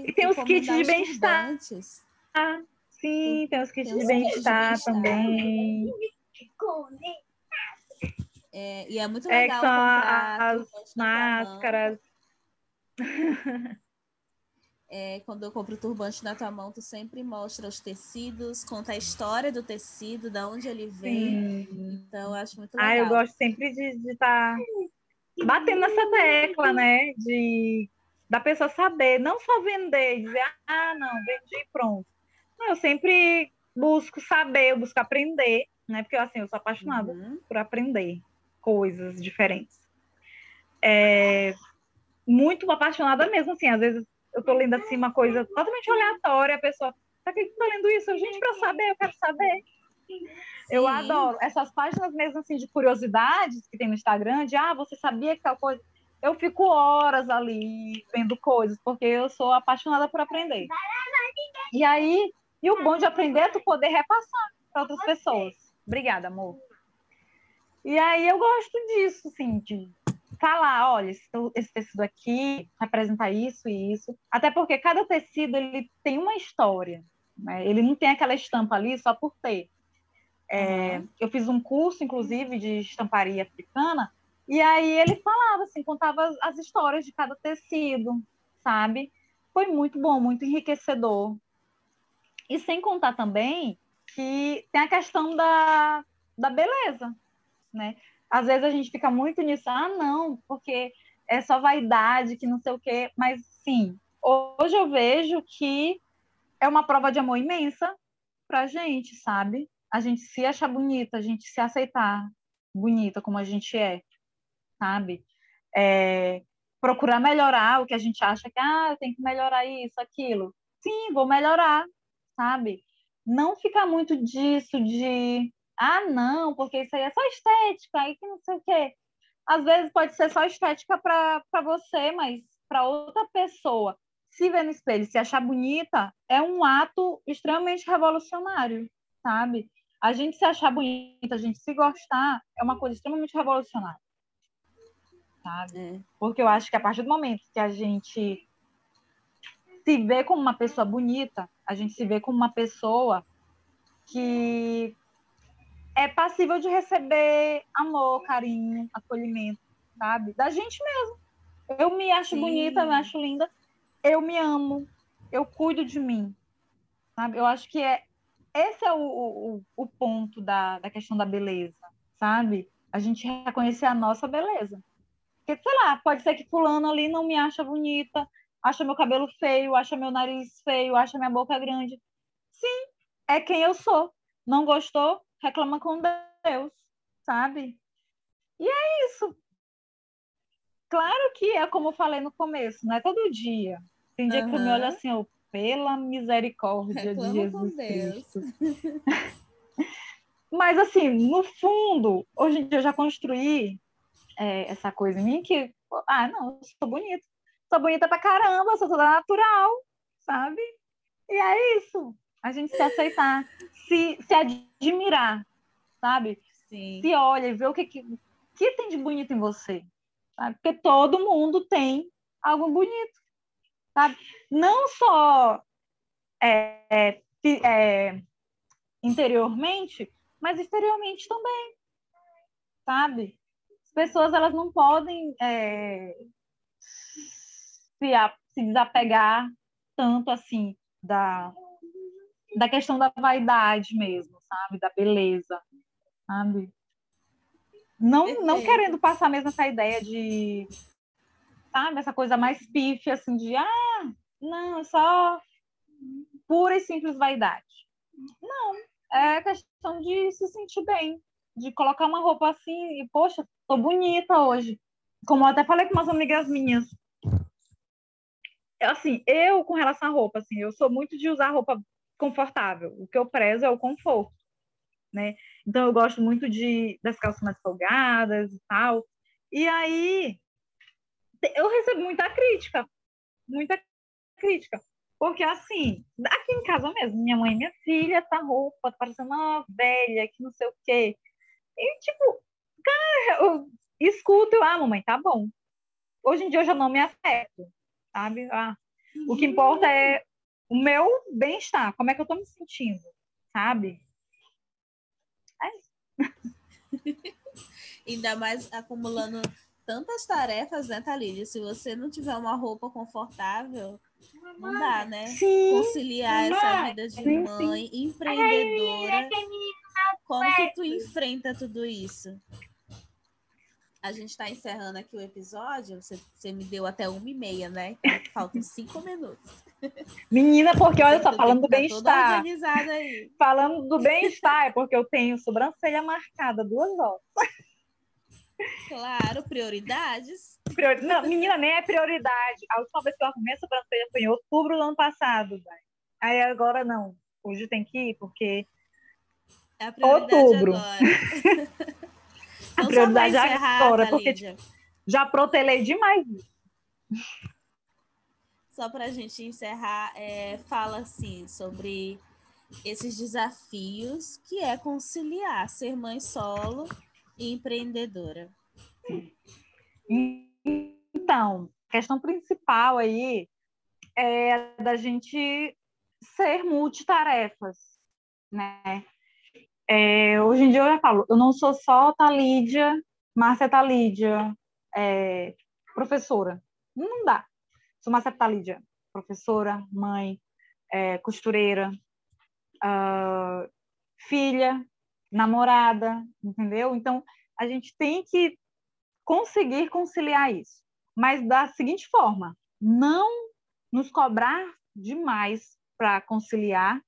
E tem os kits de bem-estar. Ah, sim, tem os kits tem de bem-estar bem também. É, e é muito é legal é comprar as máscaras. É, quando eu compro turbante na tua mão, tu sempre mostra os tecidos, conta a história do tecido, de onde ele vem. Sim. Então, eu acho muito legal. Ah, eu gosto sempre de estar tá batendo nessa tecla, né? De da pessoa saber, não só vender e dizer, ah, não, vendi e pronto. Não, eu sempre busco saber, eu busco aprender, né? Porque assim, eu sou apaixonada uhum. por aprender coisas diferentes. É, muito apaixonada mesmo, assim, às vezes eu tô lendo assim uma coisa totalmente aleatória, a pessoa, pra que tá lendo isso? Gente, para saber, eu quero saber. Sim. Eu adoro essas páginas mesmo assim de curiosidades que tem no Instagram, de ah, você sabia que tal coisa. eu fico horas ali vendo coisas, porque eu sou apaixonada por aprender. E aí, e o bom de aprender é tu poder repassar para outras pessoas. Obrigada, amor. E aí eu gosto disso, assim, de falar, olha, esse, esse tecido aqui representa isso e isso. Até porque cada tecido ele tem uma história. Né? Ele não tem aquela estampa ali só por ter. É, uhum. Eu fiz um curso, inclusive, de estamparia africana, e aí ele falava, assim, contava as, as histórias de cada tecido, sabe? Foi muito bom, muito enriquecedor. E sem contar também que tem a questão da, da beleza, né? Às vezes a gente fica muito nisso, ah, não, porque é só vaidade, que não sei o quê, mas sim, hoje eu vejo que é uma prova de amor imensa pra gente, sabe? A gente se achar bonita, a gente se aceitar bonita como a gente é, sabe? É, procurar melhorar o que a gente acha que, ah, eu tenho que melhorar isso, aquilo. Sim, vou melhorar, sabe? Não ficar muito disso de, ah, não, porque isso aí é só estética, aí que não sei o quê. Às vezes pode ser só estética para você, mas para outra pessoa se ver no espelho, se achar bonita, é um ato extremamente revolucionário, sabe? A gente se achar bonita, a gente se gostar, é uma coisa extremamente revolucionária. Sabe? É. Porque eu acho que a partir do momento que a gente se vê como uma pessoa bonita, a gente se vê como uma pessoa que é passível de receber amor, carinho, acolhimento, sabe? Da gente mesmo. Eu me acho Sim. bonita, eu me acho linda, eu me amo, eu cuido de mim, sabe? Eu acho que é esse é o, o, o ponto da, da questão da beleza, sabe? A gente reconhecer a nossa beleza. Porque, sei lá, pode ser que fulano ali não me acha bonita, acha meu cabelo feio, acha meu nariz feio, acha minha boca grande. Sim, é quem eu sou. Não gostou? Reclama com Deus, sabe? E é isso. Claro que é como eu falei no começo, não é todo dia. Tem dia uhum. que eu me olho assim, oh, pela misericórdia de Jesus Cristo. Mas assim, no fundo, hoje em dia eu já construí é, essa coisa em mim que, ah, não, eu sou bonita. Sou bonita pra caramba, sou toda natural, sabe? E é isso. A gente se aceitar, se, se admirar, sabe? Sim. Se olha e vê o que, que, que tem de bonito em você. Sabe? Porque todo mundo tem algo bonito sabe? Não só é, é, é, interiormente, mas exteriormente também, sabe? As pessoas elas não podem é, se, a, se desapegar tanto assim da, da questão da vaidade mesmo, sabe? Da beleza, sabe? Não, não querendo passar mesmo essa ideia de sabe? Essa coisa mais pífia, assim, de ah, não, é só pura e simples vaidade. Não, é questão de se sentir bem, de colocar uma roupa assim e, poxa, tô bonita hoje. Como eu até falei com umas amigas minhas. Assim, eu, com relação à roupa, assim, eu sou muito de usar roupa confortável. O que eu prezo é o conforto, né? Então, eu gosto muito de das calças mais folgadas e tal. E aí, eu recebo muita crítica, muita crítica. Porque, assim, aqui em casa mesmo, minha mãe minha filha, essa roupa tá parecendo uma velha, que não sei o quê. E, tipo, cara, eu escuto, eu, ah, mamãe, tá bom. Hoje em dia eu já não me afeto, sabe? Ah, o que importa é o meu bem-estar, como é que eu tô me sentindo, sabe? É isso. Ainda mais acumulando tantas tarefas, né, Thalídia? Se você não tiver uma roupa confortável, não dá, né? Sim, Conciliar essa vida de sim, mãe, sim. empreendedora. Como que tu enfrenta tudo isso? A gente está encerrando aqui o episódio. Você, você, me deu até uma e meia, né? Faltam cinco minutos. Menina, porque olha só, falando do bem-estar. Falando do bem-estar, é porque eu tenho sobrancelha marcada duas horas. Claro, prioridades. Prior... Não, menina, nem é prioridade. A última vez que eu arrumei a sobrancelha foi em outubro do ano passado. Véio. Aí agora não. Hoje tem que ir, porque. É a prioridade outubro. agora. a prioridade agora, porque. Lídia. já protelei demais. Só para a gente encerrar, é, fala assim sobre esses desafios que é conciliar ser mãe solo e empreendedora. Então, a questão principal aí é da gente ser multitarefas, né? É, hoje em dia eu já falo, eu não sou só Talídia, Márcia Talídia, é, professora. Não dá. Sou Márcia professora, mãe, é, costureira, uh, filha, namorada, entendeu? Então, a gente tem que conseguir conciliar isso. Mas da seguinte forma, não nos cobrar demais para conciliar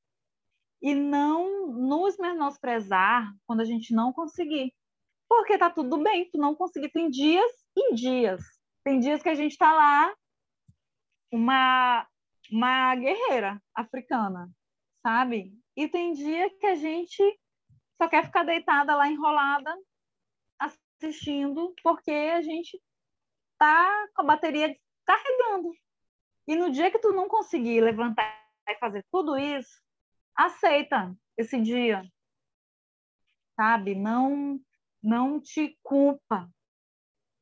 e não nos menosprezar quando a gente não conseguir. Porque tá tudo bem, tu não conseguir. Tem dias e dias. Tem dias que a gente tá lá, uma, uma guerreira africana, sabe? E tem dia que a gente só quer ficar deitada lá enrolada, assistindo, porque a gente tá com a bateria carregando. E no dia que tu não conseguir levantar e fazer tudo isso, aceita esse dia. Sabe? Não não te culpa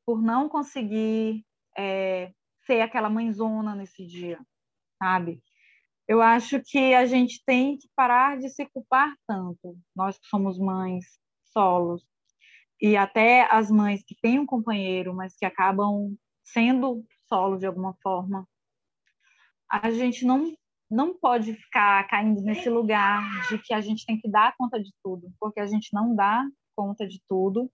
por não conseguir ser aquela mãezona nesse dia, sabe? Eu acho que a gente tem que parar de se culpar tanto, nós que somos mães solos, e até as mães que têm um companheiro, mas que acabam sendo solo de alguma forma, a gente não não pode ficar caindo nesse lugar de que a gente tem que dar conta de tudo, porque a gente não dá conta de tudo.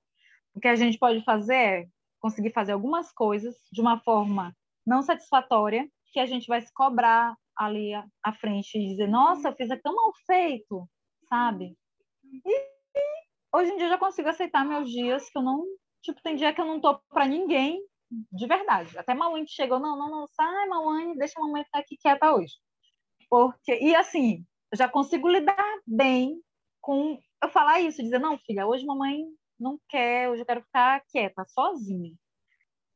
O que a gente pode fazer é conseguir fazer algumas coisas de uma forma não satisfatória, que a gente vai se cobrar ali à frente e dizer, nossa, eu fiz tão mal feito, sabe? E, hoje em dia eu já consigo aceitar meus dias que eu não, tipo, tem dia que eu não tô para ninguém, de verdade. Até Mauane que chegou, não, não, não, sai, Mauane, deixa a mamãe ficar aqui quieta hoje. Porque, e assim, eu já consigo lidar bem com eu falar isso, dizer, não, filha, hoje mamãe não quer, hoje eu quero ficar quieta, sozinha.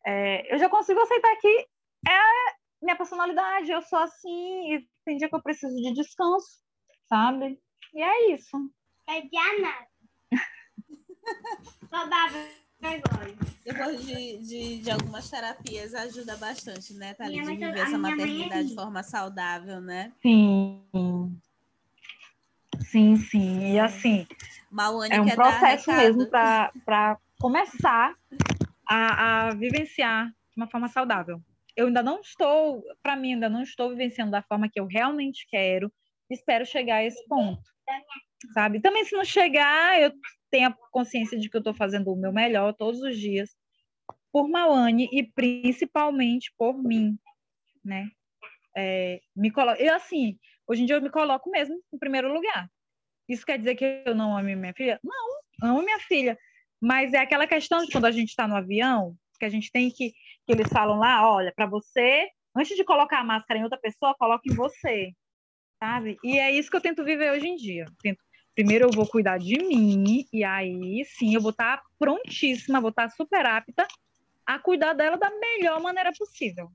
É, eu já consigo aceitar que é minha personalidade, eu sou assim, e tem dia que eu preciso de descanso, sabe? E é isso. É Diana. Babava vergonha. Depois de, de, de, algumas terapias, ajuda bastante, né, Thalia, de viver essa é maternidade de forma saudável, né? Sim. Sim, sim. E assim, Mauane é um processo mesmo para começar a, a vivenciar de uma forma saudável eu ainda não estou, para mim, ainda não estou vivenciando da forma que eu realmente quero. Espero chegar a esse ponto, sabe? Também se não chegar, eu tenho a consciência de que eu estou fazendo o meu melhor todos os dias por Mauane e principalmente por mim, né? É, me colo... Eu, assim, hoje em dia eu me coloco mesmo em primeiro lugar. Isso quer dizer que eu não amo minha filha? Não, amo minha filha. Mas é aquela questão de quando a gente está no avião, que a gente tem que que eles falam lá, olha, para você, antes de colocar a máscara em outra pessoa, coloque em você, sabe? E é isso que eu tento viver hoje em dia. Tento, primeiro eu vou cuidar de mim e aí sim eu vou estar tá prontíssima, vou estar tá super apta a cuidar dela da melhor maneira possível.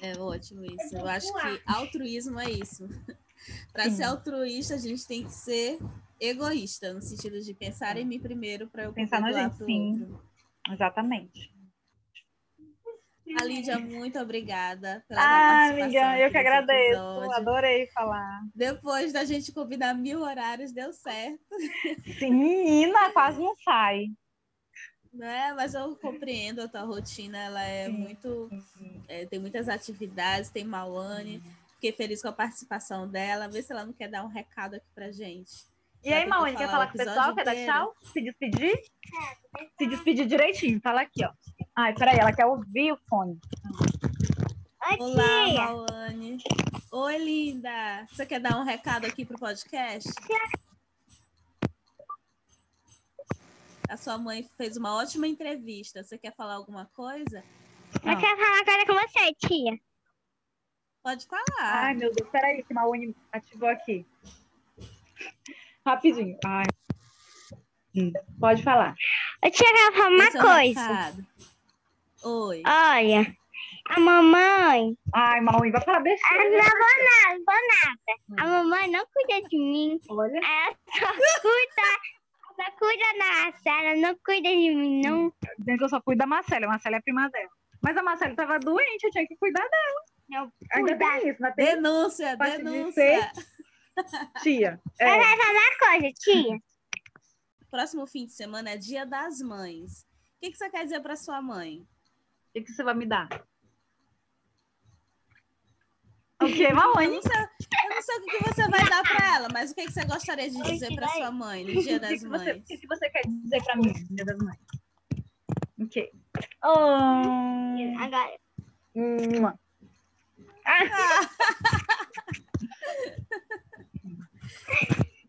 É ótimo isso. Eu acho que altruísmo é isso. Para ser altruísta, a gente tem que ser egoísta, no sentido de pensar em mim primeiro para eu pensar na gente. Sim, outro. exatamente. A Lídia, muito obrigada pela ah, amiga, eu que agradeço. Episódio. Adorei falar. Depois da gente combinar mil horários, deu certo. Sim, menina, quase não sai. Né? Mas eu compreendo a tua rotina, ela é Sim. muito. É, tem muitas atividades, tem Mauane. Fiquei feliz com a participação dela. Vê se ela não quer dar um recado aqui pra gente. E aí, Mauane, quer falar com o pessoal? Quer dar tchau? Se despedir? É, Se despedir direitinho, fala aqui, ó. Ai, peraí, ela quer ouvir o fone. Olá, Maulane. Oi, linda. Você quer dar um recado aqui pro podcast? A sua mãe fez uma ótima entrevista. Você quer falar alguma coisa? Eu quero falar agora com você, tia. Pode falar. Ai, meu Deus, peraí, que Maune ativou aqui. Rapidinho. Ai. Pode falar. Eu tinha que falar uma é coisa. Oi. Olha, a mamãe. Ai, Maui, vai falar besteira. não vou nada, não vou nada. A mamãe não cuida de mim. Olha. Ela só cuida. Ela cuida da Marcela, não cuida de mim, não. Dizendo que eu só cuido da Marcela. A Marcela é a prima dela. Mas a Marcela tava doente, eu tinha que cuidar dela. Não Ainda cuida. tem isso, mas tem Denúncia, Parte de denúncia. Tia. É. Mas vai falar uma coisa, tia. Próximo fim de semana é Dia das Mães. O que, que você quer dizer para sua mãe? O que, que você vai me dar? O que, Eu Maui? não sei, eu não sei o que, que você vai dar para ela, mas o que, que você gostaria de dizer para sua mãe no Dia das que você, o Mães? que, que você quer dizer pra mim, Dia das Mães? O quê? Oh, Agora, Mua.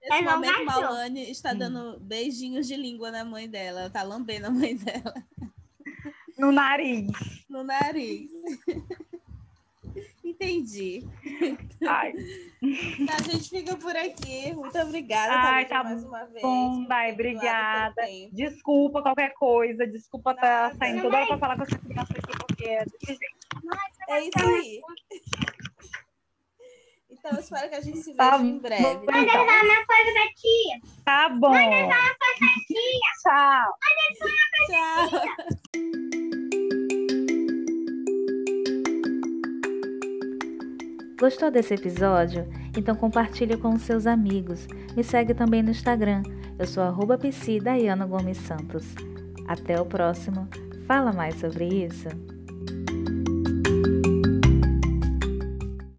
Nesse não momento. Maulane está dando beijinhos de língua na mãe dela. Ela tá lambendo a mãe dela no nariz. no nariz. Entendi. Ai, Tá, a gente fica por aqui. Muito obrigada, Ai, tá mais uma vez. bom, por vai, ter doado obrigada. Desculpa qualquer coisa, desculpa estar Nada. saindo toda hora pra falar com essa criança aqui, porque é. É isso aí. Então, eu espero que a gente se veja Tá em breve. bom, então. dar uma coisa pra tia. Tá bom. Tchau. Tchau. Gostou desse episódio? Então compartilhe com os seus amigos. Me segue também no Instagram. Eu sou arroba Gomes Santos. Até o próximo. Fala mais sobre isso.